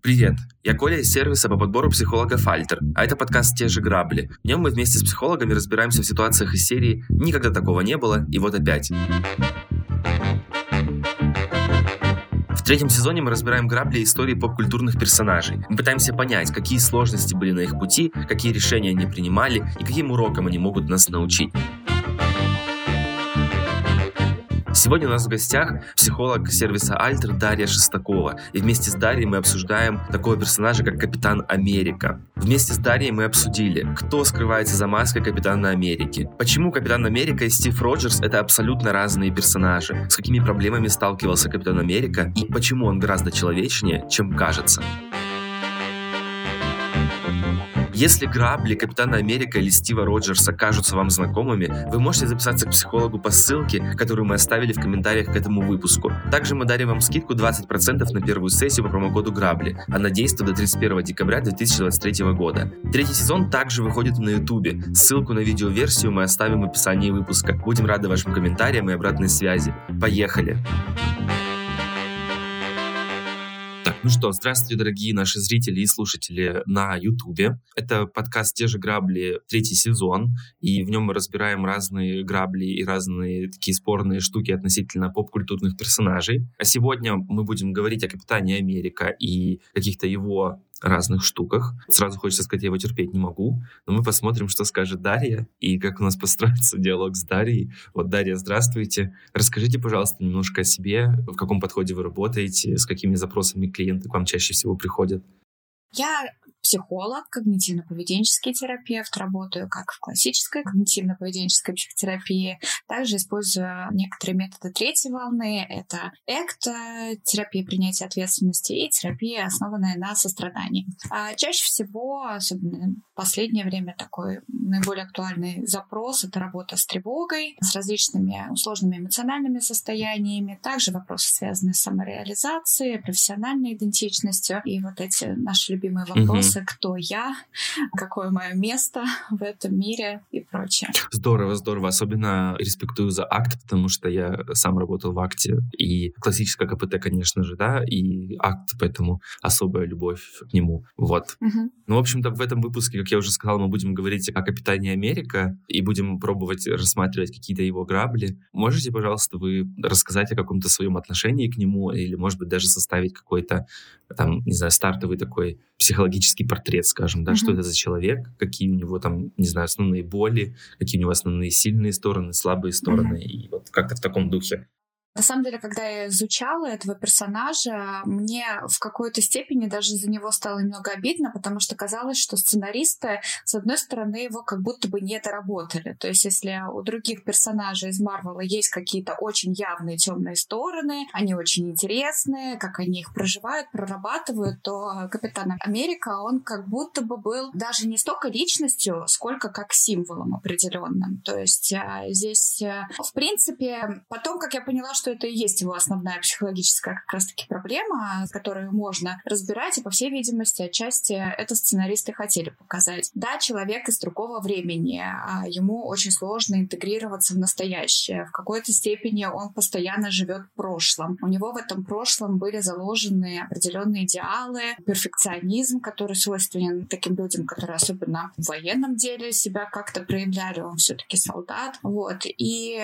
Привет, я Коля из сервиса по подбору психолога «Фальтер», а это подкаст «Те же грабли». В нем мы вместе с психологами разбираемся в ситуациях из серии «Никогда такого не было» и вот опять. В третьем сезоне мы разбираем грабли истории поп-культурных персонажей. Мы пытаемся понять, какие сложности были на их пути, какие решения они принимали и каким урокам они могут нас научить. Сегодня у нас в гостях психолог сервиса Альтер Дарья Шестакова. И вместе с Дарьей мы обсуждаем такого персонажа, как Капитан Америка. Вместе с Дарьей мы обсудили, кто скрывается за маской Капитана Америки, почему Капитан Америка и Стив Роджерс — это абсолютно разные персонажи, с какими проблемами сталкивался Капитан Америка и почему он гораздо человечнее, чем кажется. Если грабли Капитана Америка или Стива Роджерса кажутся вам знакомыми, вы можете записаться к психологу по ссылке, которую мы оставили в комментариях к этому выпуску. Также мы дарим вам скидку 20% на первую сессию по промокоду грабли. Она действует до 31 декабря 2023 года. Третий сезон также выходит на ютубе. Ссылку на видеоверсию мы оставим в описании выпуска. Будем рады вашим комментариям и обратной связи. Поехали! Ну что, здравствуйте, дорогие наши зрители и слушатели на Ютубе. Это подкаст «Те же грабли», третий сезон, и в нем мы разбираем разные грабли и разные такие спорные штуки относительно поп-культурных персонажей. А сегодня мы будем говорить о Капитане Америка и каких-то его разных штуках. Сразу хочется сказать, я его терпеть не могу, но мы посмотрим, что скажет Дарья и как у нас построится диалог с Дарьей. Вот, Дарья, здравствуйте. Расскажите, пожалуйста, немножко о себе, в каком подходе вы работаете, с какими запросами клиенты к вам чаще всего приходят. Я психолог, когнитивно-поведенческий терапевт, работаю как в классической когнитивно-поведенческой психотерапии, также использую некоторые методы третьей волны. Это ЭКТ, терапия принятия ответственности и терапия, основанная на сострадании. А чаще всего, особенно в последнее время, такой наиболее актуальный запрос — это работа с тревогой, с различными сложными эмоциональными состояниями, также вопросы, связанные с самореализацией, профессиональной идентичностью и вот эти наши любимые вопросы, вопросы, кто я, какое мое место в этом мире и прочее. Здорово, здорово. Особенно респектую за акт, потому что я сам работал в акте. И классическая КПТ, конечно же, да, и акт, поэтому особая любовь к нему. Вот. Угу. Ну, в общем-то, в этом выпуске, как я уже сказал, мы будем говорить о капитане Америка и будем пробовать рассматривать какие-то его грабли. Можете, пожалуйста, вы рассказать о каком-то своем отношении к нему или, может быть, даже составить какой-то, там, не знаю, стартовый такой психологический портрет, скажем, да, mm-hmm. что это за человек, какие у него там, не знаю, основные боли, какие у него основные сильные стороны, слабые стороны, mm-hmm. и вот как-то в таком духе. На самом деле, когда я изучала этого персонажа, мне в какой-то степени даже за него стало немного обидно, потому что казалось, что сценаристы, с одной стороны, его как будто бы не доработали. То есть, если у других персонажей из Марвела есть какие-то очень явные темные стороны, они очень интересные, как они их проживают, прорабатывают, то Капитан Америка, он как будто бы был даже не столько личностью, сколько как символом определенным. То есть а, здесь, э, в принципе, потом, как я поняла, что это и есть его основная психологическая как раз-таки проблема, которую можно разбирать, и, по всей видимости, отчасти это сценаристы хотели показать. Да, человек из другого времени, а ему очень сложно интегрироваться в настоящее. В какой-то степени он постоянно живет в прошлом. У него в этом прошлом были заложены определенные идеалы, перфекционизм, который свойственен таким людям, которые особенно в военном деле себя как-то проявляли. Он все-таки солдат. Вот. И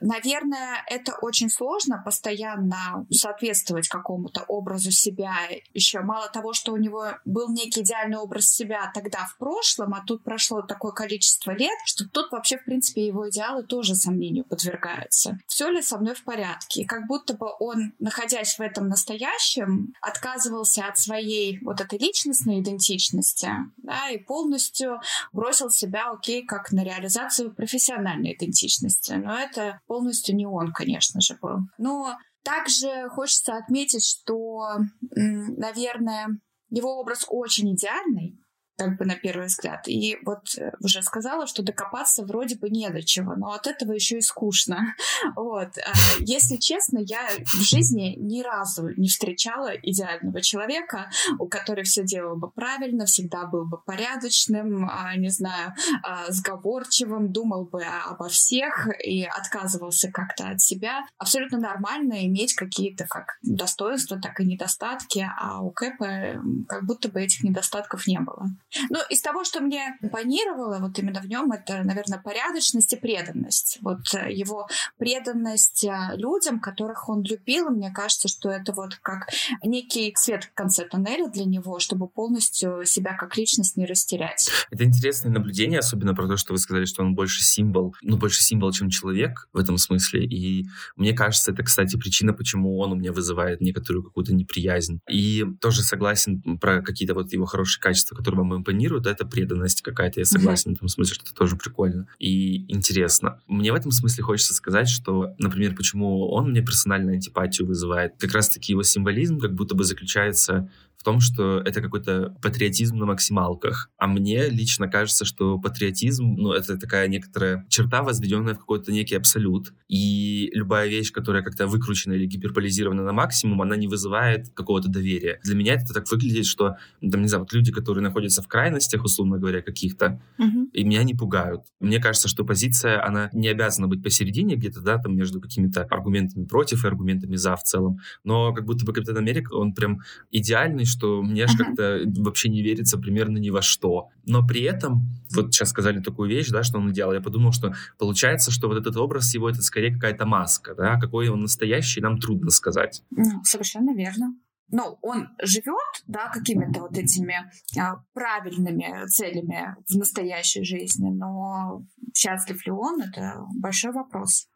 Наверное, это очень сложно постоянно соответствовать какому-то образу себя. Еще мало того, что у него был некий идеальный образ себя тогда в прошлом, а тут прошло такое количество лет, что тут вообще, в принципе, его идеалы тоже сомнению подвергаются. Все ли со мной в порядке? Как будто бы он, находясь в этом настоящем, отказывался от своей вот этой личностной идентичности, да, и полностью бросил себя, окей, как на реализацию профессиональной идентичности. Но это полностью не он, конечно же, был. Но также хочется отметить, что, наверное, его образ очень идеальный, как бы на первый взгляд. И вот э, уже сказала, что докопаться вроде бы не до чего, но от этого еще и скучно. Вот. А, если честно, я в жизни ни разу не встречала идеального человека, у которого все делал бы правильно, всегда был бы порядочным, а, не знаю, а, сговорчивым, думал бы обо всех и отказывался как-то от себя. Абсолютно нормально иметь какие-то как достоинства, так и недостатки, а у Кэпа как будто бы этих недостатков не было. Ну, из того, что мне импонировало вот именно в нем, это, наверное, порядочность и преданность. Вот э, его преданность э, людям, которых он любил, мне кажется, что это вот как некий свет в конце тоннеля для него, чтобы полностью себя как личность не растерять. Это интересное наблюдение, особенно про то, что вы сказали, что он больше символ, ну, больше символ, чем человек в этом смысле. И мне кажется, это, кстати, причина, почему он у меня вызывает некоторую какую-то неприязнь. И тоже согласен про какие-то вот его хорошие качества, которые вам импонируют, это преданность какая-то, я согласен mm-hmm. в этом смысле, что это тоже прикольно и интересно. Мне в этом смысле хочется сказать, что, например, почему он мне персонально антипатию вызывает, как раз-таки его символизм как будто бы заключается в том, что это какой-то патриотизм на максималках. А мне лично кажется, что патриотизм, ну, это такая некоторая черта, возведенная в какой-то некий абсолют. И любая вещь, которая как-то выкручена или гиперполизирована на максимум, она не вызывает какого-то доверия. Для меня это так выглядит, что, там, не знаю, вот люди, которые находятся в крайностях, условно говоря, каких-то, uh-huh. и меня не пугают. Мне кажется, что позиция, она не обязана быть посередине где-то, да, там между какими-то аргументами против и аргументами за в целом. Но как будто бы Капитан Америка, он прям идеальный что мне аж как-то вообще не верится примерно ни во что. Но при этом, вот сейчас сказали такую вещь, да, что он делал, я подумал, что получается, что вот этот образ его, это скорее какая-то маска, да, какой он настоящий, нам трудно сказать. Совершенно верно ну, он живет, да, какими-то вот этими а, правильными целями в настоящей жизни, но счастлив ли он, это большой вопрос.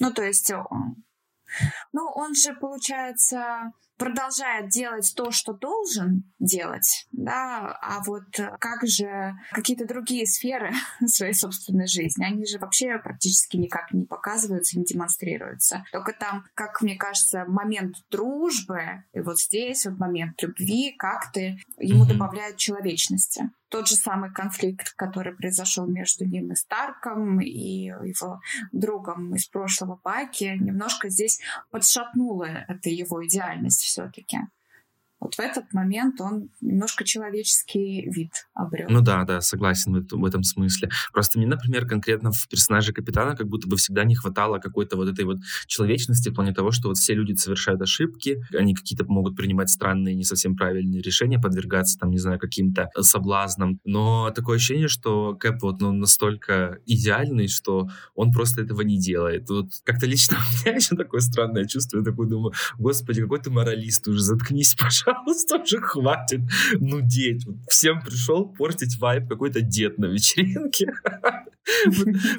Ну, то есть, ну, он же, получается, продолжает делать то, что должен делать, да, а вот как же какие-то другие сферы своей собственной жизни, они же вообще практически никак не показываются, не демонстрируются. Только там, как мне кажется, момент дружбы, и вот здесь вот момент любви как-то ему mm-hmm. добавляют человечности тот же самый конфликт, который произошел между ним и Старком, и его другом из прошлого Баки, немножко здесь подшатнуло это его идеальность все-таки вот в этот момент он немножко человеческий вид обрел. Ну да, да, согласен в, в этом смысле. Просто мне, например, конкретно в персонаже капитана как будто бы всегда не хватало какой-то вот этой вот человечности в плане того, что вот все люди совершают ошибки, они какие-то могут принимать странные, не совсем правильные решения, подвергаться там, не знаю, каким-то соблазнам. Но такое ощущение, что Кэп вот ну, настолько идеальный, что он просто этого не делает. Вот как-то лично у меня еще такое странное чувство. Я такой думаю, господи, какой ты моралист уже, заткнись, пожалуйста пожалуйста, уже хватит нудеть. Вот всем пришел портить вайп какой-то дед на вечеринке.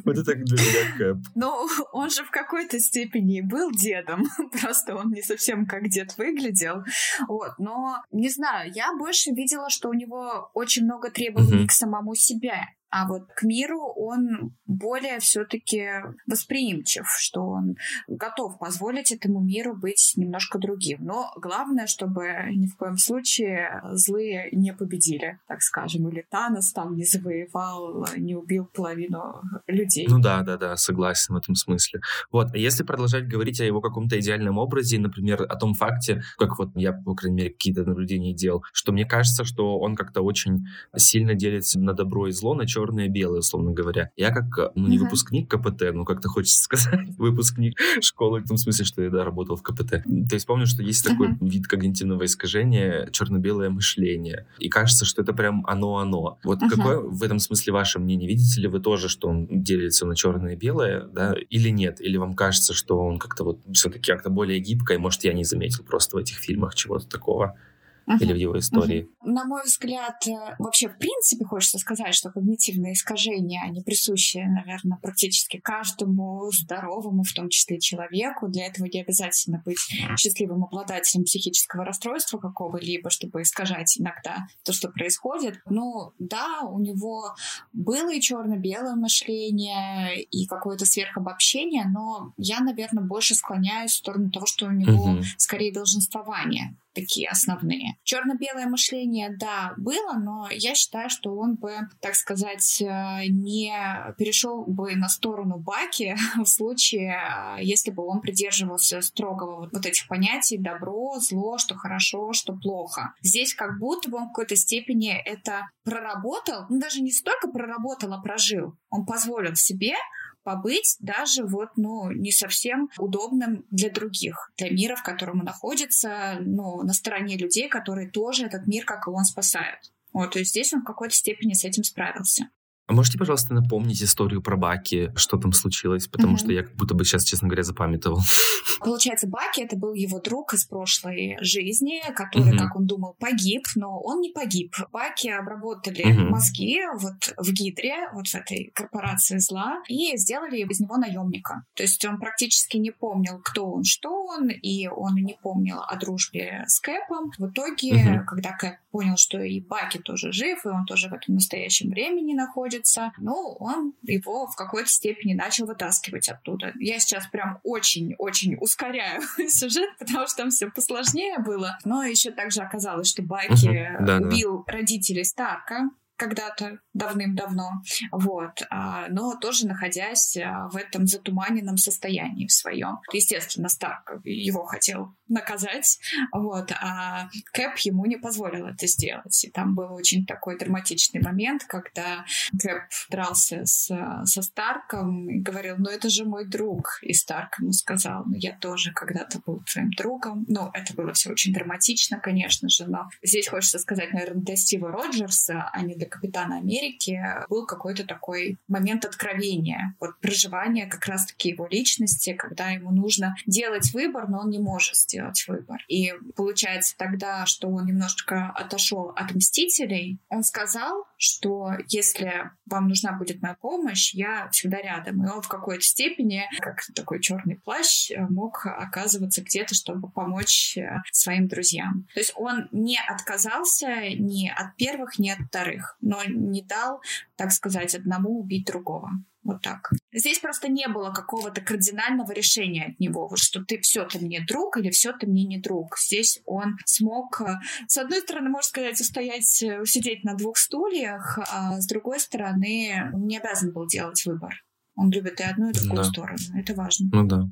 Вот это для меня кэп. Ну, он же в какой-то степени был дедом, просто он не совсем как дед выглядел. Вот, но не знаю, я больше видела, что у него очень много требований к самому себе. А вот к миру он более все-таки восприимчив, что он готов позволить этому миру быть немножко другим. Но главное, чтобы ни в коем случае злые не победили, так скажем, или Танос там не завоевал, не убил половину людей. Ну да, да, да, согласен в этом смысле. Вот, а если продолжать говорить о его каком-то идеальном образе, например, о том факте, как вот я, по крайней мере, какие-то наблюдения делал, что мне кажется, что он как-то очень сильно делится на добро и зло, на черное черное и белое, условно говоря. Я как, э, ну, не uh-huh. выпускник КПТ, ну, как-то хочется сказать, выпускник школы, в том смысле, что я, да, работал в КПТ. То есть помню, что есть такой вид когнитивного искажения, черно-белое мышление. И кажется, что это прям оно-оно. Вот uh-huh. какое в этом смысле ваше мнение? Видите ли вы тоже, что он делится на черное и белое, да, или нет? Или вам кажется, что он как-то вот все-таки как-то более гибкое, может, я не заметил просто в этих фильмах чего-то такого? Uh-huh. или в его истории. Uh-huh. На мой взгляд, э, вообще в принципе хочется сказать, что когнитивные искажения, они присущи, наверное, практически каждому здоровому, в том числе человеку. Для этого не обязательно быть счастливым обладателем психического расстройства какого-либо, чтобы искажать иногда то, что происходит. Ну, да, у него было и черно-белое мышление, и какое-то сверхобобщение, но я, наверное, больше склоняюсь в сторону того, что у него uh-huh. скорее долженствование такие основные. Черно-белое мышление, да, было, но я считаю, что он бы, так сказать, э, не перешел бы на сторону Баки в случае, э, если бы он придерживался строгого вот этих понятий добро, зло, что хорошо, что плохо. Здесь как будто бы он в какой-то степени это проработал, ну даже не столько проработал, а прожил. Он позволил себе побыть даже вот, ну, не совсем удобным для других, для мира, в котором он находится, ну, на стороне людей, которые тоже этот мир, как и он, спасают. Вот, то есть здесь он в какой-то степени с этим справился. А можете, пожалуйста, напомнить историю про Баки, что там случилось? Потому mm-hmm. что я как будто бы сейчас, честно говоря, запамятовал. Получается, Баки это был его друг из прошлой жизни, который, mm-hmm. как он думал, погиб, но он не погиб. Баки обработали mm-hmm. мозги вот в Гидре, вот в этой корпорации зла, и сделали из него наемника. То есть он практически не помнил, кто он, что он, и он не помнил о дружбе с Кэпом. В итоге, mm-hmm. когда Кэп понял, что и Баки тоже жив, и он тоже в этом настоящем времени находится, находится, ну, он его в какой-то степени начал вытаскивать оттуда. Я сейчас прям очень-очень ускоряю сюжет, потому что там все посложнее было. Но еще также оказалось, что Байки uh-huh. да, убил да. родителей Старка, когда-то давным-давно, вот, а, но тоже находясь а, в этом затуманенном состоянии в своем. Естественно, Старк его хотел наказать, вот, а Кэп ему не позволил это сделать. И там был очень такой драматичный момент, когда Кэп дрался с, со Старком и говорил, ну это же мой друг. И Старк ему сказал, ну я тоже когда-то был твоим другом. Ну, это было все очень драматично, конечно же, но здесь хочется сказать, наверное, для Стива Роджерса, а не для Капитана Америки, был какой-то такой момент откровения, вот проживания как раз-таки его личности, когда ему нужно делать выбор, но он не может сделать выбор. И получается тогда, что он немножечко отошел от Мстителей, он сказал, что если вам нужна будет моя помощь, я всегда рядом. И он в какой-то степени, как такой черный плащ, мог оказываться где-то, чтобы помочь э, своим друзьям. То есть он не отказался ни от первых, ни от вторых но не дал, так сказать, одному убить другого. Вот так. Здесь просто не было какого-то кардинального решения от него, вот что ты все ты мне друг или все ты мне не друг. Здесь он смог, э, с одной стороны, можно сказать, устоять, э, сидеть на двух стульях, а с другой стороны, он не обязан был делать выбор. Он любит и одну, и другую да. сторону. Это важно. Ну да.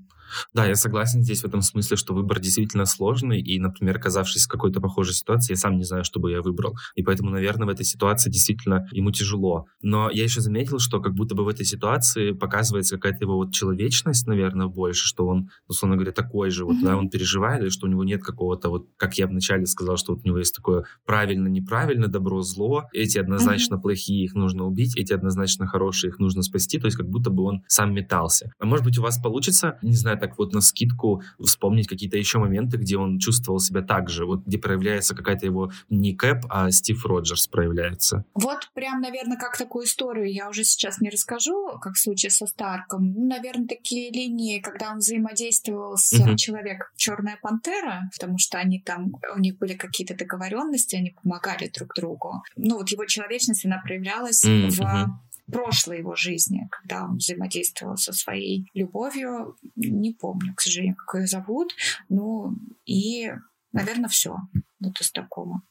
Да, я согласен здесь в этом смысле, что выбор действительно сложный, и, например, оказавшись в какой-то похожей ситуации, я сам не знаю, что бы я выбрал. И поэтому, наверное, в этой ситуации действительно ему тяжело. Но я еще заметил, что как будто бы в этой ситуации показывается какая-то его вот человечность, наверное, больше, что он, условно говоря, такой же, вот, mm-hmm. да, он переживает, или что у него нет какого-то, вот, как я вначале сказал, что вот у него есть такое правильно-неправильно, добро-зло, эти однозначно mm-hmm. плохие, их нужно убить, эти однозначно хорошие, их нужно спасти, то есть как будто бы он сам метался. А может быть, у вас получится, не знаю, так вот на скидку вспомнить какие-то еще моменты, где он чувствовал себя так же, вот где проявляется какая-то его не Кэп, а Стив Роджерс проявляется. Вот прям, наверное, как такую историю я уже сейчас не расскажу, как в случае со Старком. Ну, наверное, такие линии, когда он взаимодействовал с uh-huh. человеком Черная пантера, потому что они там, у них были какие-то договоренности, они помогали друг другу. Ну, вот его человечность, она проявлялась uh-huh. в прошлой его жизни, когда он взаимодействовал со своей любовью. Не помню, к сожалению, как ее зовут. Ну и, наверное, все. Вот из такого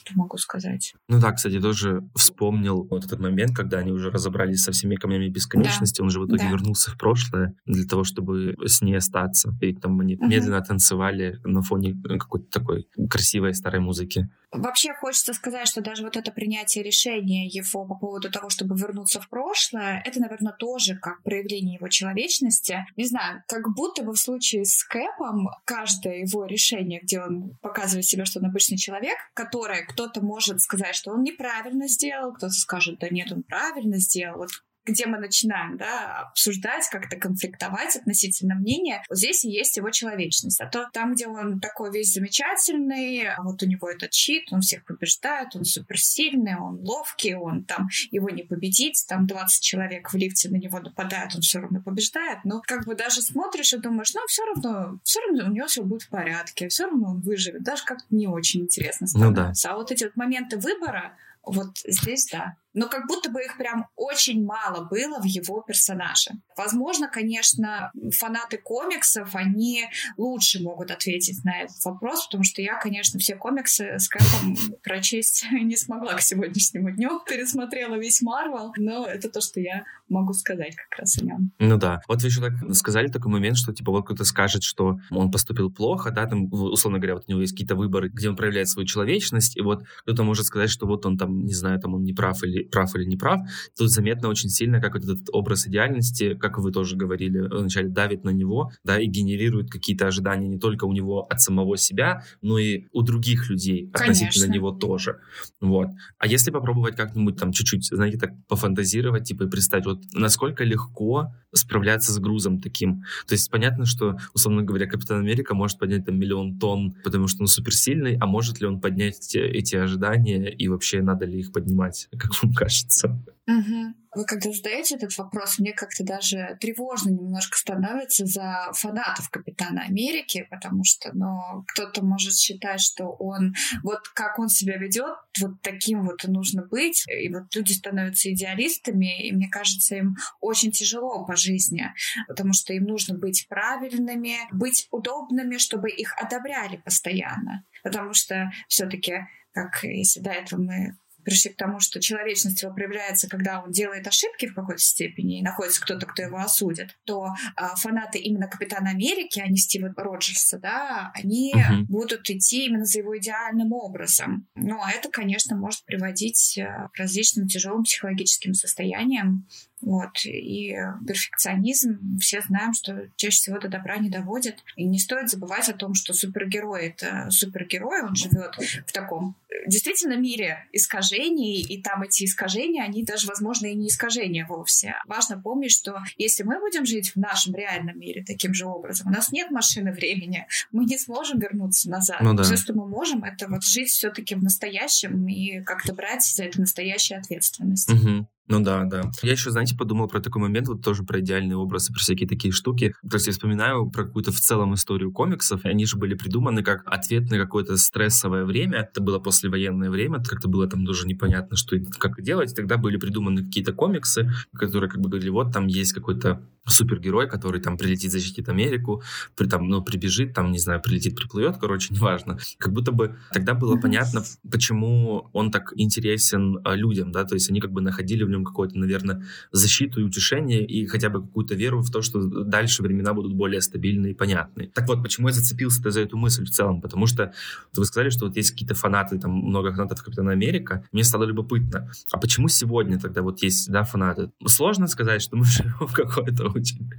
что могу сказать. Ну да, кстати, тоже вспомнил вот этот момент, когда они уже разобрались со всеми камнями бесконечности, да. он же в итоге да. вернулся в прошлое для того, чтобы с ней остаться. И там они угу. медленно танцевали на фоне какой-то такой красивой старой музыки. Вообще хочется сказать, что даже вот это принятие решения его по поводу того, чтобы вернуться в прошлое, это, наверное, тоже как проявление его человечности. Не знаю, как будто бы в случае с Кэпом каждое его решение, где он показывает себя, что он обычный человек, которое кто-то может сказать, что он неправильно сделал, кто-то скажет, да нет, он правильно сделал. Вот где мы начинаем да, обсуждать, как-то конфликтовать относительно мнения, вот здесь и есть его человечность. А то там, где он такой весь замечательный, а вот у него этот щит, он всех побеждает, он суперсильный, он ловкий, он там, его не победить, там 20 человек в лифте на него нападают, он все равно побеждает. Но как бы даже смотришь и думаешь, ну все равно, все равно у него все будет в порядке, все равно он выживет. Даже как-то не очень интересно становится. Ну, да. А вот эти вот моменты выбора, вот здесь да. Но как будто бы их прям очень мало было в его персонаже. Возможно, конечно, фанаты комиксов, они лучше могут ответить на этот вопрос, потому что я, конечно, все комиксы с Кэпом прочесть не смогла к сегодняшнему дню. Пересмотрела весь Марвел, но это то, что я могу сказать как раз о нем. Ну да. Вот вы еще так сказали такой момент, что типа вот кто-то скажет, что он поступил плохо, да, там, условно говоря, вот у него есть какие-то выборы, где он проявляет свою человечность, и вот кто-то может сказать, что вот он там, не знаю, там он не прав или прав или не прав. Тут заметно очень сильно, как вот этот образ идеальности, как вы тоже говорили вначале, давит на него, да, и генерирует какие-то ожидания не только у него от самого себя, но и у других людей Конечно. относительно него тоже. Вот. А если попробовать как-нибудь там чуть-чуть, знаете, так пофантазировать, типа, и представить, вот насколько легко справляться с грузом таким. То есть понятно, что, условно говоря, Капитан Америка может поднять там миллион тонн, потому что он суперсильный, а может ли он поднять эти ожидания и вообще надо ли их поднимать, как вам кажется? Угу. Вы когда задаете этот вопрос, мне как-то даже тревожно немножко становится за фанатов Капитана Америки, потому что, ну, кто-то может считать, что он, вот как он себя ведет, вот таким вот и нужно быть, и вот люди становятся идеалистами, и мне кажется, им очень тяжело по жизни, потому что им нужно быть правильными, быть удобными, чтобы их одобряли постоянно, потому что все-таки как если до этого мы пришли к тому, что человечность его проявляется, когда он делает ошибки в какой-то степени, и находится кто-то, кто его осудит, то а, фанаты именно Капитана Америки, а не Стива Роджерса, да, они uh-huh. будут идти именно за его идеальным образом. Ну, а это, конечно, может приводить а, к различным тяжелым психологическим состояниям, вот. И перфекционизм, все знаем, что чаще всего до добра не доводит. И не стоит забывать о том, что супергерой — это супергерой, он живет в таком действительно мире искажений, и там эти искажения, они даже, возможно, и не искажения вовсе. Важно помнить, что если мы будем жить в нашем реальном мире таким же образом, у нас нет машины времени, мы не сможем вернуться назад. Ну, да. Все, что мы можем, это вот жить все-таки в настоящем и как-то брать за это настоящую ответственность. Угу. Ну да, да. Я еще, знаете, подумал про такой момент, вот тоже про идеальные образы, про всякие такие штуки. То есть я вспоминаю про какую-то в целом историю комиксов. Они же были придуманы как ответ на какое-то стрессовое время. Это было послевоенное время, как-то было там тоже непонятно, что как делать. Тогда были придуманы какие-то комиксы, которые как бы говорили, вот там есть какой-то супергерой, который там прилетит защитит Америку, при, там, ну, прибежит, там, не знаю, прилетит, приплывет, короче, неважно. Как будто бы тогда было понятно, почему он так интересен а, людям, да, то есть они как бы находили в нем какое-то, наверное, защиту и утешение и хотя бы какую-то веру в то, что дальше времена будут более стабильные и понятные. Так вот, почему я зацепился за эту мысль в целом? Потому что вы сказали, что вот есть какие-то фанаты, там много фанатов Капитана Америка. Мне стало любопытно, а почему сегодня тогда вот есть, да, фанаты? Сложно сказать, что мы живем в какое-то очень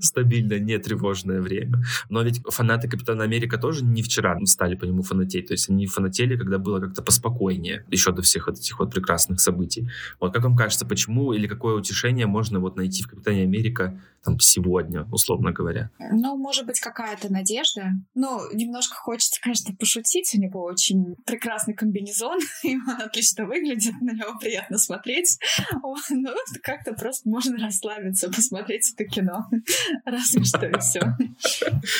стабильное, не тревожное время. Но ведь фанаты Капитана Америка тоже не вчера стали по нему фанатеть. То есть они фанатели, когда было как-то поспокойнее, еще до всех вот этих вот прекрасных событий. Вот как вам кажется, почему или какое утешение можно вот найти в Капитане Америка там сегодня, условно говоря? Ну, может быть, какая-то надежда. Ну, немножко хочется, конечно, пошутить. У него очень прекрасный комбинезон, и он отлично выглядит, на него приятно смотреть. Ну, как-то просто можно расслабиться, посмотреть это кино. Разве что и все.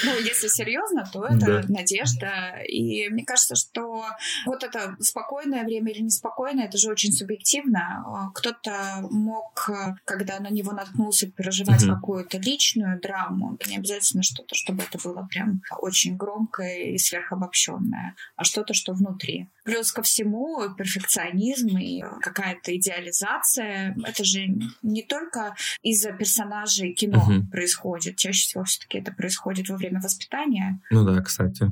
Ну, если серьезно, то это надежда. И мне кажется, что вот это спокойное время или неспокойное, это же очень субъективно. Кто-то мог, когда на него наткнулся, переживать mm-hmm. какую-то личную драму. Это не обязательно что-то, чтобы это было прям очень громкое и сверхобобщенное, а что-то, что внутри. Плюс ко всему перфекционизм и какая-то идеализация. Это же не только из-за персонажей кино угу. происходит. Чаще всего все-таки это происходит во время воспитания. Ну да, кстати.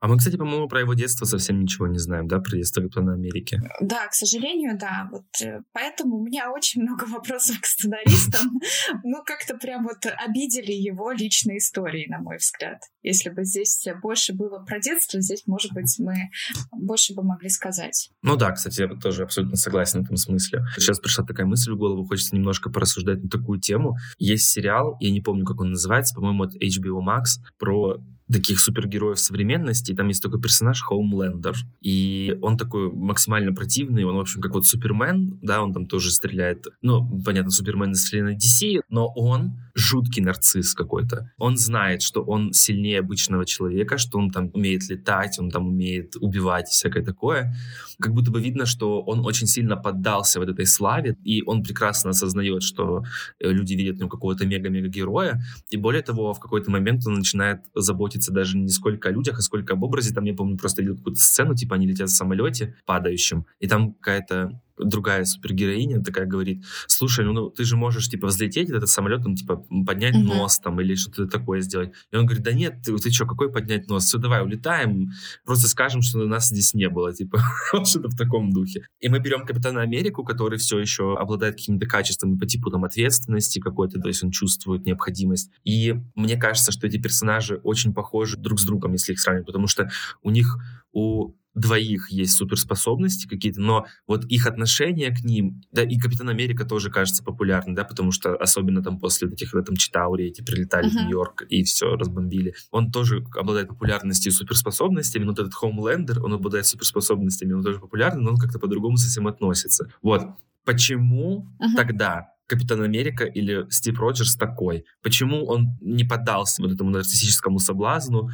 А мы, кстати, по-моему, про его детство совсем ничего не знаем, да, про детство Капитана Америки. Да, к сожалению, да. Вот э, поэтому у меня очень много вопросов к сценаристам. Ну, как-то прям вот обидели его личные истории, на мой взгляд. Если бы здесь больше было про детство, здесь, может быть, мы больше бы могли сказать. Ну да, кстати, я тоже абсолютно согласен в этом смысле. Сейчас пришла такая мысль в голову, хочется немножко порассуждать на такую тему. Есть сериал, я не помню, как он называется, по-моему, это HBO Max, про таких супергероев современности. Там есть такой персонаж Хоумлендер. И он такой максимально противный. Он, в общем, как вот Супермен, да, он там тоже стреляет. Ну, понятно, Супермен из вселенной DC, но он жуткий нарцисс какой-то. Он знает, что он сильнее обычного человека, что он там умеет летать, он там умеет убивать и всякое такое. Как будто бы видно, что он очень сильно поддался вот этой славе, и он прекрасно осознает, что э, люди видят в нем какого-то мега-мега-героя, и более того, в какой-то момент он начинает заботиться даже не сколько о людях, а сколько об образе. Там, я помню, просто видел какую-то сцену, типа они летят в самолете падающем, и там какая-то другая супергероиня такая говорит, слушай, ну, ну ты же можешь, типа, взлететь этот самолет, ну, типа, поднять uh-huh. нос там или что-то такое сделать. И он говорит, да нет, ты, ты что, какой поднять нос? Все, давай, улетаем, просто скажем, что нас здесь не было, типа, что-то в таком духе. И мы берем Капитана Америку, который все еще обладает какими-то качествами по типу там ответственности какой-то, то есть он чувствует необходимость. И мне кажется, что эти персонажи очень похожи друг с другом, если их сравнивать, потому что у них у двоих есть суперспособности какие-то, но вот их отношение к ним, да, и Капитан Америка тоже кажется популярным, да, потому что особенно там после таких в этом Читауре эти прилетали uh-huh. в Нью-Йорк и все разбомбили. Он тоже обладает популярностью и суперспособностями, но вот этот Хоумлендер, он обладает суперспособностями, он тоже популярный, но он как-то по-другому с этим относится. Вот. Почему uh-huh. тогда Капитан Америка или Стив Роджерс такой? Почему он не поддался вот этому нарциссическому соблазну?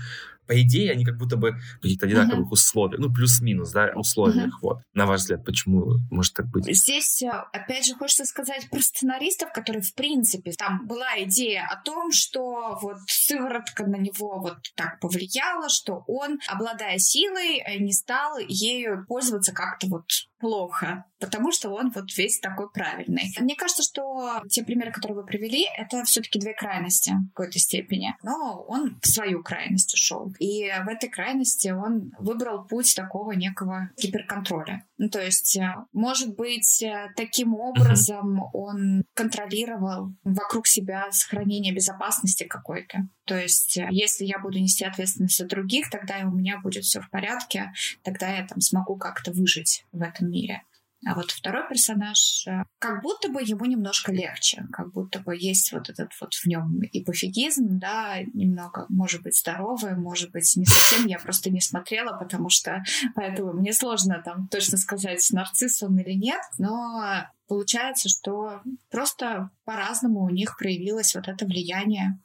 По идее, они как будто бы в каких-то одинаковых uh-huh. условиях, ну, плюс-минус, да, условиях, uh-huh. вот. На ваш взгляд, почему может так быть? Здесь, э, опять же, хочется сказать про сценаристов, которые, в принципе, там была идея о том, что вот сыворотка на него вот так повлияла, что он, обладая силой, э, не стал ею пользоваться как-то вот плохо, потому что он вот весь такой правильный. Мне кажется, что те примеры, которые вы привели, это все-таки две крайности в какой-то степени. Но он в свою крайность ушел. И в этой крайности он выбрал путь такого некого гиперконтроля. Ну, то есть, э, может быть, э, таким образом uh-huh. он контролировал вокруг себя сохранение безопасности какой-то. То есть, э, если я буду нести ответственность за других, тогда у меня будет все в порядке, тогда я там смогу как-то выжить в этом мире. А вот второй персонаж, э, как будто бы ему немножко легче, как будто бы есть вот этот вот в нем и пофигизм, да, немного, может быть, здоровый, может быть, не совсем, я просто не смотрела, потому что поэтому мне сложно там точно сказать, нарцисс он или нет, но получается, что просто по-разному у них проявилось вот это влияние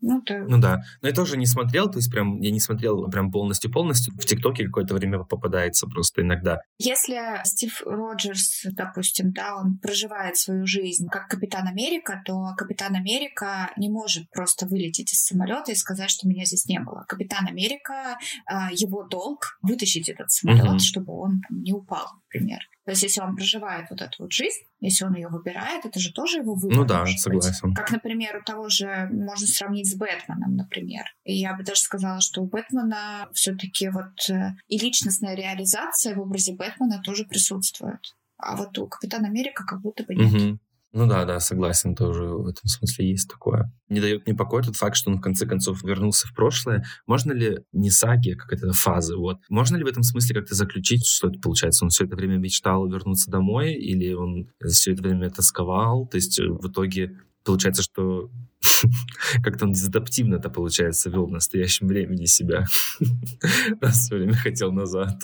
ну, да. ну да. Но я тоже не смотрел, то есть прям я не смотрел прям полностью-полностью. В ТикТоке какое-то время попадается просто иногда. Если Стив Роджерс, допустим, да, он проживает свою жизнь как Капитан Америка, то Капитан Америка не может просто вылететь из самолета и сказать, что меня здесь не было. Капитан Америка, а, его долг вытащить этот самолет, угу. чтобы он не упал, например. То есть, если он проживает вот эту вот жизнь, если он ее выбирает, это же тоже его выбор. Ну да, согласен. Быть. Как, например, у того же можно сравнить с Бэтменом, например. И я бы даже сказала, что у Бэтмена все-таки вот э, и личностная реализация в образе Бэтмена тоже присутствует. А вот у Капитана Америка как будто бы нет. Угу. Ну да, да, согласен, тоже в этом смысле есть такое. Не дает мне покоя тот факт, что он в конце концов вернулся в прошлое. Можно ли не саги, как это фазы, вот, можно ли в этом смысле как-то заключить, что это получается? Он все это время мечтал вернуться домой или он все это время тосковал? То есть э, в итоге получается, что как-то он дезадаптивно это получается вел в настоящем времени себя. Раз все время хотел назад.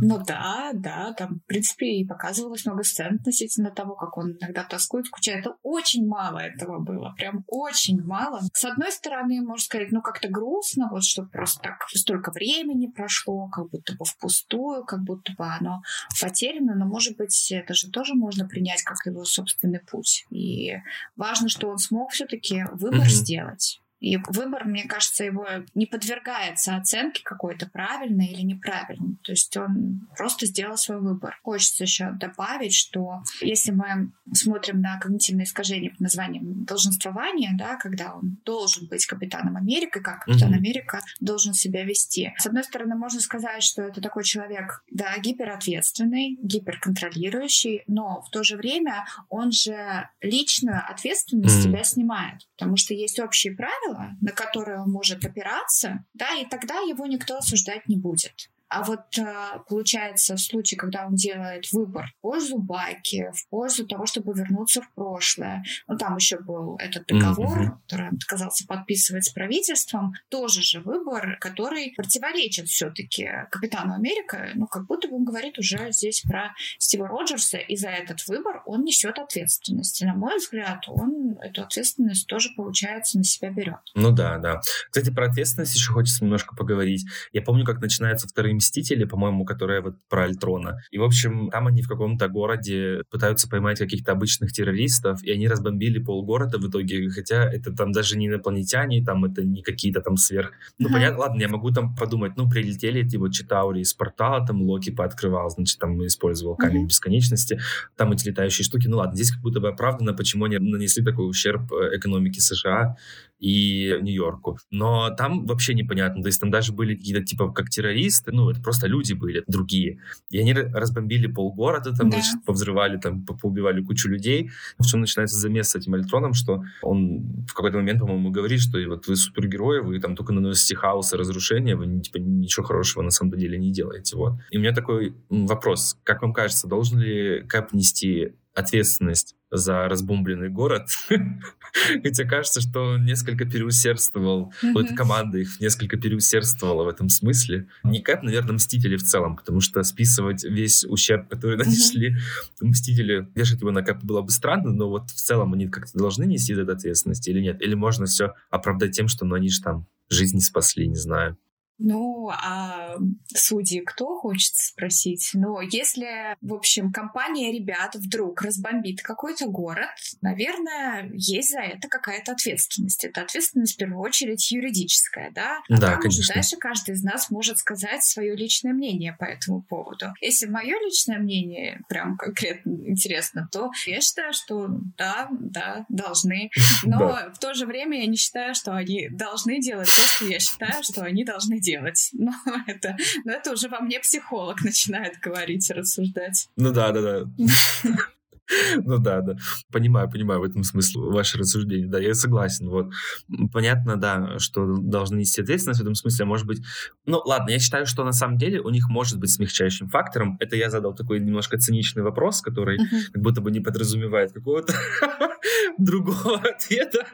Ну да, да, там, в принципе, и показывалось много сцен относительно того, как он иногда тоскует, скучает. Это очень мало этого было, прям очень мало. С одной стороны, можно сказать, ну как-то грустно, вот что просто так столько времени прошло, как будто бы впустую, как будто бы оно потеряно, но, может быть, это же тоже можно принять как его собственный путь. И важно, что он смог все-таки выбор mm-hmm. сделать. И выбор, мне кажется, его не подвергается оценке какой-то правильной или неправильной. То есть он просто сделал свой выбор. Хочется еще добавить, что если мы смотрим на когнитивное искажение под названием долженствование, да, когда он должен быть капитаном Америки, как капитан mm-hmm. Америка должен себя вести. С одной стороны, можно сказать, что это такой человек, да, гиперответственный, гиперконтролирующий, но в то же время он же личную ответственность mm-hmm. себя снимает, потому что есть общие правила, правило, на которое он может опираться, да, и тогда его никто осуждать не будет. А вот э, получается в случае, когда он делает выбор в пользу Баки, в пользу того, чтобы вернуться в прошлое, ну там еще был этот договор, mm-hmm. который он отказался подписывать с правительством, тоже же выбор, который противоречит все-таки Капитану Америка, ну как будто бы он говорит уже здесь про Стива Роджерса, и за этот выбор он несет ответственность. И, на мой взгляд, он эту ответственность тоже, получается, на себя берет. Ну да, да. Кстати, про ответственность еще хочется немножко поговорить. Я помню, как начинаются вторые «Мстители», по-моему, которые вот про Альтрона. И, в общем, там они в каком-то городе пытаются поймать каких-то обычных террористов, и они разбомбили полгорода в итоге, хотя это там даже не инопланетяне, там это не какие-то там сверх... Ну, понятно, ладно, я могу там подумать, ну, прилетели эти вот Читаури из портала, там Локи пооткрывал, значит, там использовал камень бесконечности, там эти летающие штуки. Ну, ладно, здесь как будто бы оправдано, почему они нанесли такой ущерб э, экономике США, и Нью-Йорку. Но там вообще непонятно. То есть там даже были какие-то типа как террористы, ну, это просто люди были другие. И они разбомбили полгорода, там, да. значит, повзрывали, там, поубивали кучу людей. В чем начинается замес с этим Альтроном, что он в какой-то момент, по-моему, говорит, что вот вы супергерои, вы там только наносите хаос и разрушение, вы типа ничего хорошего на самом деле не делаете. Вот. И у меня такой вопрос. Как вам кажется, должен ли Кэп нести ответственность за разбомбленный город. Хотя кажется, что он несколько переусердствовал, mm-hmm. вот команда их несколько переусердствовала в этом смысле. Не как, наверное, Мстители в целом, потому что списывать весь ущерб, который нанесли mm-hmm. Мстители, вешать его на Кэп было бы странно, но вот в целом они как-то должны нести эту ответственность или нет? Или можно все оправдать тем, что ну, они же там жизни спасли, не знаю. Ну, а судьи кто, хочется спросить? Но если, в общем, компания ребят вдруг разбомбит какой-то город, наверное, есть за это какая-то ответственность. Это ответственность, в первую очередь, юридическая, да? А да, там конечно. уже дальше каждый из нас может сказать свое личное мнение по этому поводу. Если мое личное мнение прям конкретно интересно, то я считаю, что да, да, должны. Но в то же время я не считаю, что они должны делать то, что я считаю, что они должны делать. Но это, но это уже во мне психолог начинает говорить и рассуждать. Ну да, да, да. Ну да, да. Понимаю, понимаю в этом смысле ваше рассуждение. Да, я согласен. Вот. Понятно, да, что должны нести ответственность в этом смысле. А может быть... Ну ладно, я считаю, что на самом деле у них может быть смягчающим фактором. Это я задал такой немножко циничный вопрос, который uh-huh. как будто бы не подразумевает какого-то другого ответа.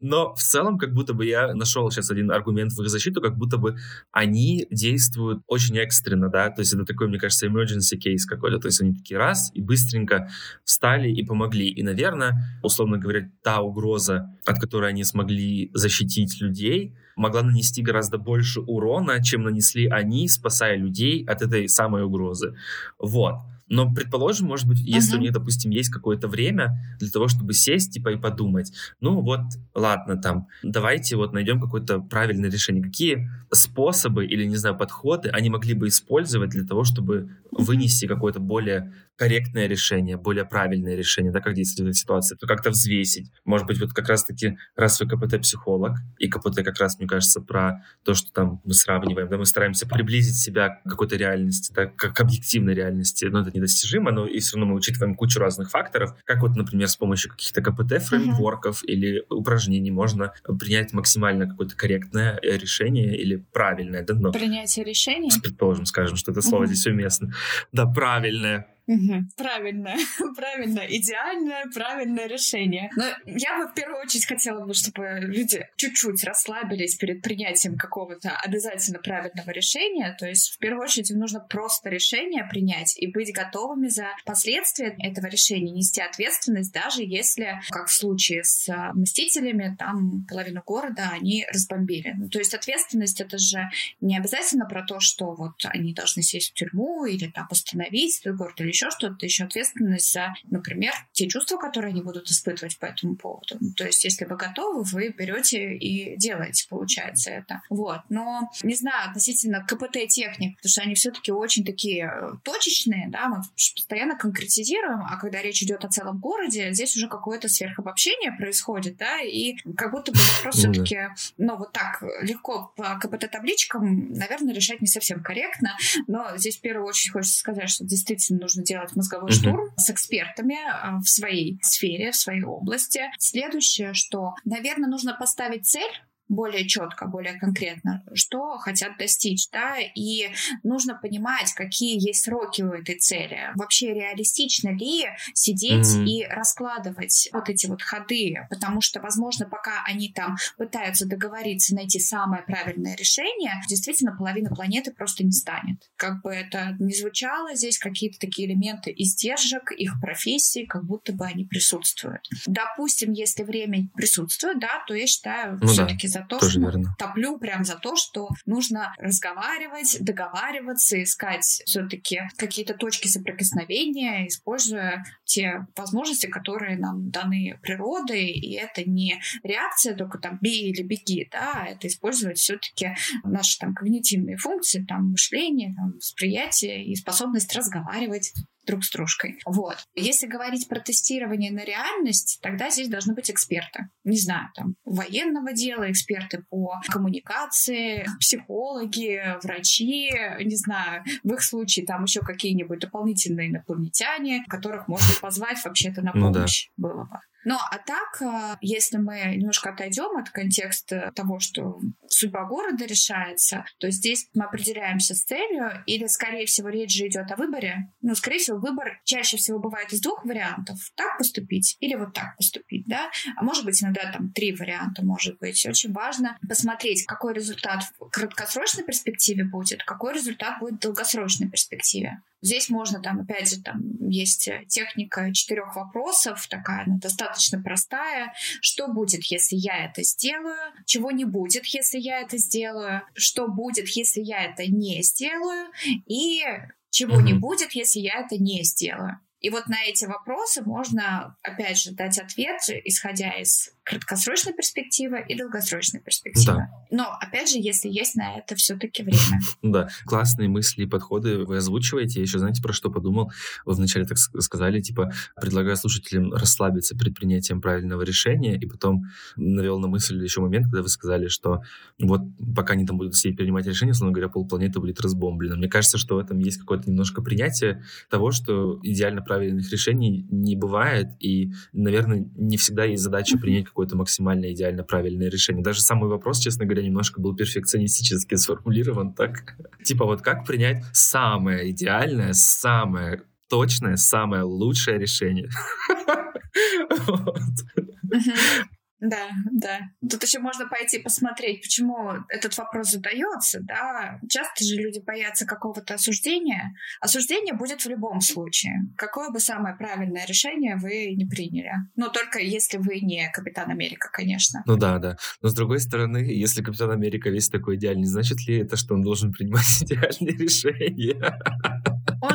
Но в целом, как будто бы я нашел сейчас один аргумент в их защиту, как будто бы они действуют очень экстренно, да, то есть это такой, мне кажется, emergency case какой-то, то есть они такие раз и быстренько встали и помогли. И, наверное, условно говоря, та угроза, от которой они смогли защитить людей, могла нанести гораздо больше урона, чем нанесли они, спасая людей от этой самой угрозы. Вот. Но, предположим, может быть, если uh-huh. у них, допустим, есть какое-то время для того, чтобы сесть, типа, и подумать, ну вот, ладно, там, давайте вот найдем какое-то правильное решение. Какие способы или, не знаю, подходы они могли бы использовать для того, чтобы вынести какое-то более корректное решение, более правильное решение, да, как действовать в этой ситуации, то как-то взвесить. Может быть, вот как раз-таки, раз вы КПТ-психолог, и КПТ как раз, мне кажется, про то, что там мы сравниваем, да, мы стараемся приблизить себя к какой-то реальности, да, к объективной реальности, но это недостижимо, но и все равно мы учитываем кучу разных факторов, как вот, например, с помощью каких-то КПТ-фреймворков uh-huh. или упражнений можно принять максимально какое-то корректное решение или правильное, да, но... Принятие решения? Предположим, скажем, что это слово uh-huh. здесь уместно. Да, правильное Угу. Правильно, правильно, идеальное, правильное решение. Но я бы в первую очередь хотела бы, чтобы люди чуть-чуть расслабились перед принятием какого-то обязательно правильного решения. То есть в первую очередь им нужно просто решение принять и быть готовыми за последствия этого решения, нести ответственность, даже если, как в случае с Мстителями, там половину города они разбомбили. Ну, то есть ответственность это же не обязательно про то, что вот они должны сесть в тюрьму или там остановить этот город или еще что-то, еще ответственность за, например, те чувства, которые они будут испытывать по этому поводу. Ну, то есть, если вы готовы, вы берете и делаете, получается это. Вот. Но, не знаю, относительно КПТ-техник, потому что они все-таки очень такие э, точечные, да, мы постоянно конкретизируем, а когда речь идет о целом городе, здесь уже какое-то сверхобобщение происходит, да, и как будто бы вопрос ну все-таки, ну, вот так легко по КПТ-табличкам, наверное, решать не совсем корректно, но здесь в первую очередь хочется сказать, что действительно нужно делать мозговой mm-hmm. штурм с экспертами а, в своей сфере, в своей области. Следующее, что, наверное, нужно поставить цель более четко, более конкретно, что хотят достичь, да, и нужно понимать, какие есть сроки у этой цели. Вообще реалистично ли сидеть mm-hmm. и раскладывать вот эти вот ходы, потому что, возможно, пока они там пытаются договориться, найти самое правильное решение, действительно половина планеты просто не станет. Как бы это ни звучало, здесь какие-то такие элементы издержек их профессии, как будто бы они присутствуют. Допустим, если время присутствует, да, то я считаю ну все-таки да, за то, что верно. топлю прям за то, что нужно разговаривать, договариваться, искать все-таки какие-то точки соприкосновения, используя те возможности, которые нам даны природой, и это не реакция только там бей или беги, да, это использовать все-таки наши там когнитивные функции, там мышление, там, восприятие и способность разговаривать друг с дружкой. Вот. Если говорить про тестирование на реальность, тогда здесь должны быть эксперты. Не знаю, там, военного дела, эксперты по коммуникации, психологи, врачи, не знаю, в их случае там еще какие-нибудь дополнительные инопланетяне, которых можно позвать вообще-то на помощь ну, да. было бы. Ну, а так, э, если мы немножко отойдем от контекста того, что судьба города решается, то здесь мы определяемся с целью, или, скорее всего, речь же идет о выборе. Ну, скорее всего, выбор чаще всего бывает из двух вариантов. Так поступить или вот так поступить, да? А может быть, иногда там три варианта может быть. Очень важно посмотреть, какой результат в краткосрочной перспективе будет, какой результат будет в долгосрочной перспективе. Здесь можно там, опять же, там есть техника четырех вопросов, такая она достаточно простая. Что будет, если я это сделаю? Чего не будет, если я это сделаю? Что будет, если я это не сделаю? И чего mm-hmm. не будет, если я это не сделаю? И вот на эти вопросы можно, опять же, дать ответ, исходя из краткосрочной перспективы и долгосрочной перспективы. Да. Но, опять же, если есть на это все-таки время. Да, классные мысли и подходы вы озвучиваете. Я еще, знаете, про что подумал? Вы вначале так сказали, типа, предлагаю слушателям расслабиться перед принятием правильного решения, и потом навел на мысль еще момент, когда вы сказали, что вот пока они там будут сидеть принимать решения, условно говоря, полпланеты будет разбомблено. Мне кажется, что в этом есть какое-то немножко принятие того, что идеально правильных решений не бывает, и, наверное, не всегда есть задача принять какое-то максимально идеально правильное решение. Даже самый вопрос, честно говоря, немножко был перфекционистически сформулирован так. Типа вот как принять самое идеальное, самое точное, самое лучшее решение. Да, да. Тут еще можно пойти посмотреть, почему этот вопрос задается, да. Часто же люди боятся какого-то осуждения. Осуждение будет в любом случае. Какое бы самое правильное решение вы не приняли. Но только если вы не Капитан Америка, конечно. Ну да, да. Но с другой стороны, если Капитан Америка весь такой идеальный, значит ли это, что он должен принимать идеальные решения?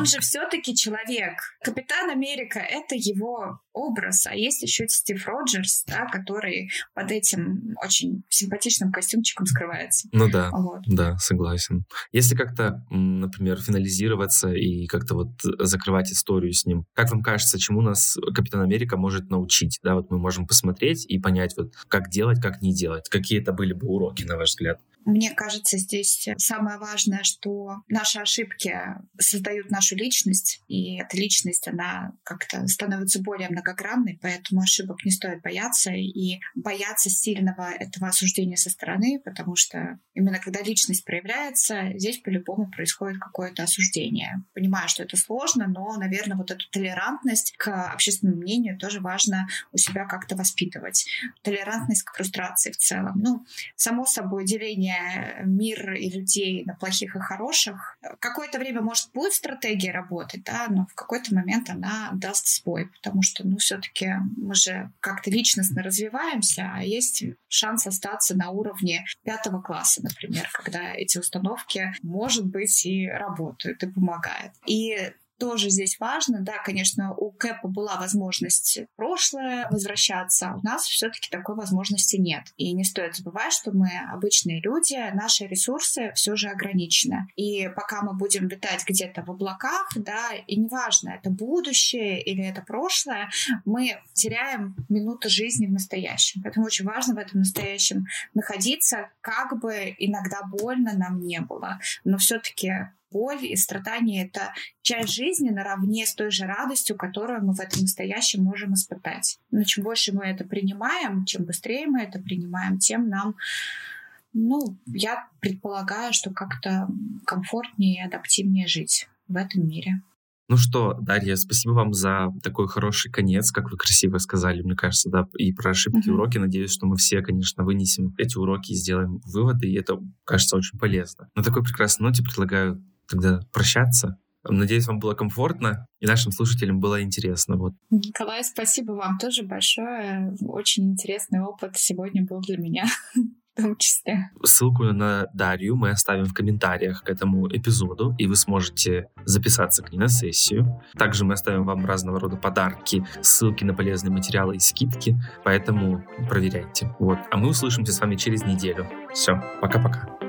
Он же все-таки человек. Капитан Америка — это его образ, а есть еще Стив Роджерс, да, который под этим очень симпатичным костюмчиком скрывается. Ну да, вот. да, согласен. Если как-то, например, финализироваться и как-то вот закрывать историю с ним, как вам кажется, чему нас Капитан Америка может научить? Да, вот мы можем посмотреть и понять, вот как делать, как не делать. Какие это были бы уроки, на ваш взгляд? Мне кажется, здесь самое важное, что наши ошибки создают нашу личность, и эта личность, она как-то становится более многогранной, поэтому ошибок не стоит бояться, и бояться сильного этого осуждения со стороны, потому что именно когда личность проявляется, здесь по-любому происходит какое-то осуждение. Понимаю, что это сложно, но, наверное, вот эту толерантность к общественному мнению тоже важно у себя как-то воспитывать. Толерантность к фрустрации в целом. Ну, само собой, деление мир и людей на плохих и хороших. Какое-то время, может, будет стратегия работать, да, но в какой-то момент она даст сбой, потому что, ну, все-таки мы же как-то личностно развиваемся, а есть шанс остаться на уровне пятого класса, например, когда эти установки, может быть, и работают, и помогают. И тоже здесь важно. Да, конечно, у Кэпа была возможность прошлое возвращаться, а у нас все-таки такой возможности нет. И не стоит забывать, что мы обычные люди, наши ресурсы все же ограничены. И пока мы будем витать где-то в облаках, да, и неважно, это будущее или это прошлое, мы теряем минуту жизни в настоящем. Поэтому очень важно в этом настоящем находиться, как бы иногда больно нам не было. Но все-таки боль и страдания — это часть жизни наравне с той же радостью, которую мы в этом настоящем можем испытать. Но чем больше мы это принимаем, чем быстрее мы это принимаем, тем нам ну, я предполагаю, что как-то комфортнее и адаптивнее жить в этом мире. Ну что, Дарья, спасибо вам за такой хороший конец, как вы красиво сказали, мне кажется, да, и про ошибки, mm-hmm. уроки. Надеюсь, что мы все, конечно, вынесем эти уроки и сделаем выводы, и это, кажется, очень полезно. На такой прекрасной ноте предлагаю тогда прощаться. Надеюсь, вам было комфортно и нашим слушателям было интересно. Вот. Николай, спасибо вам тоже большое. Очень интересный опыт сегодня был для меня. в том числе. Ссылку на Дарью мы оставим в комментариях к этому эпизоду, и вы сможете записаться к ней на сессию. Также мы оставим вам разного рода подарки, ссылки на полезные материалы и скидки, поэтому проверяйте. Вот. А мы услышимся с вами через неделю. Все, пока-пока.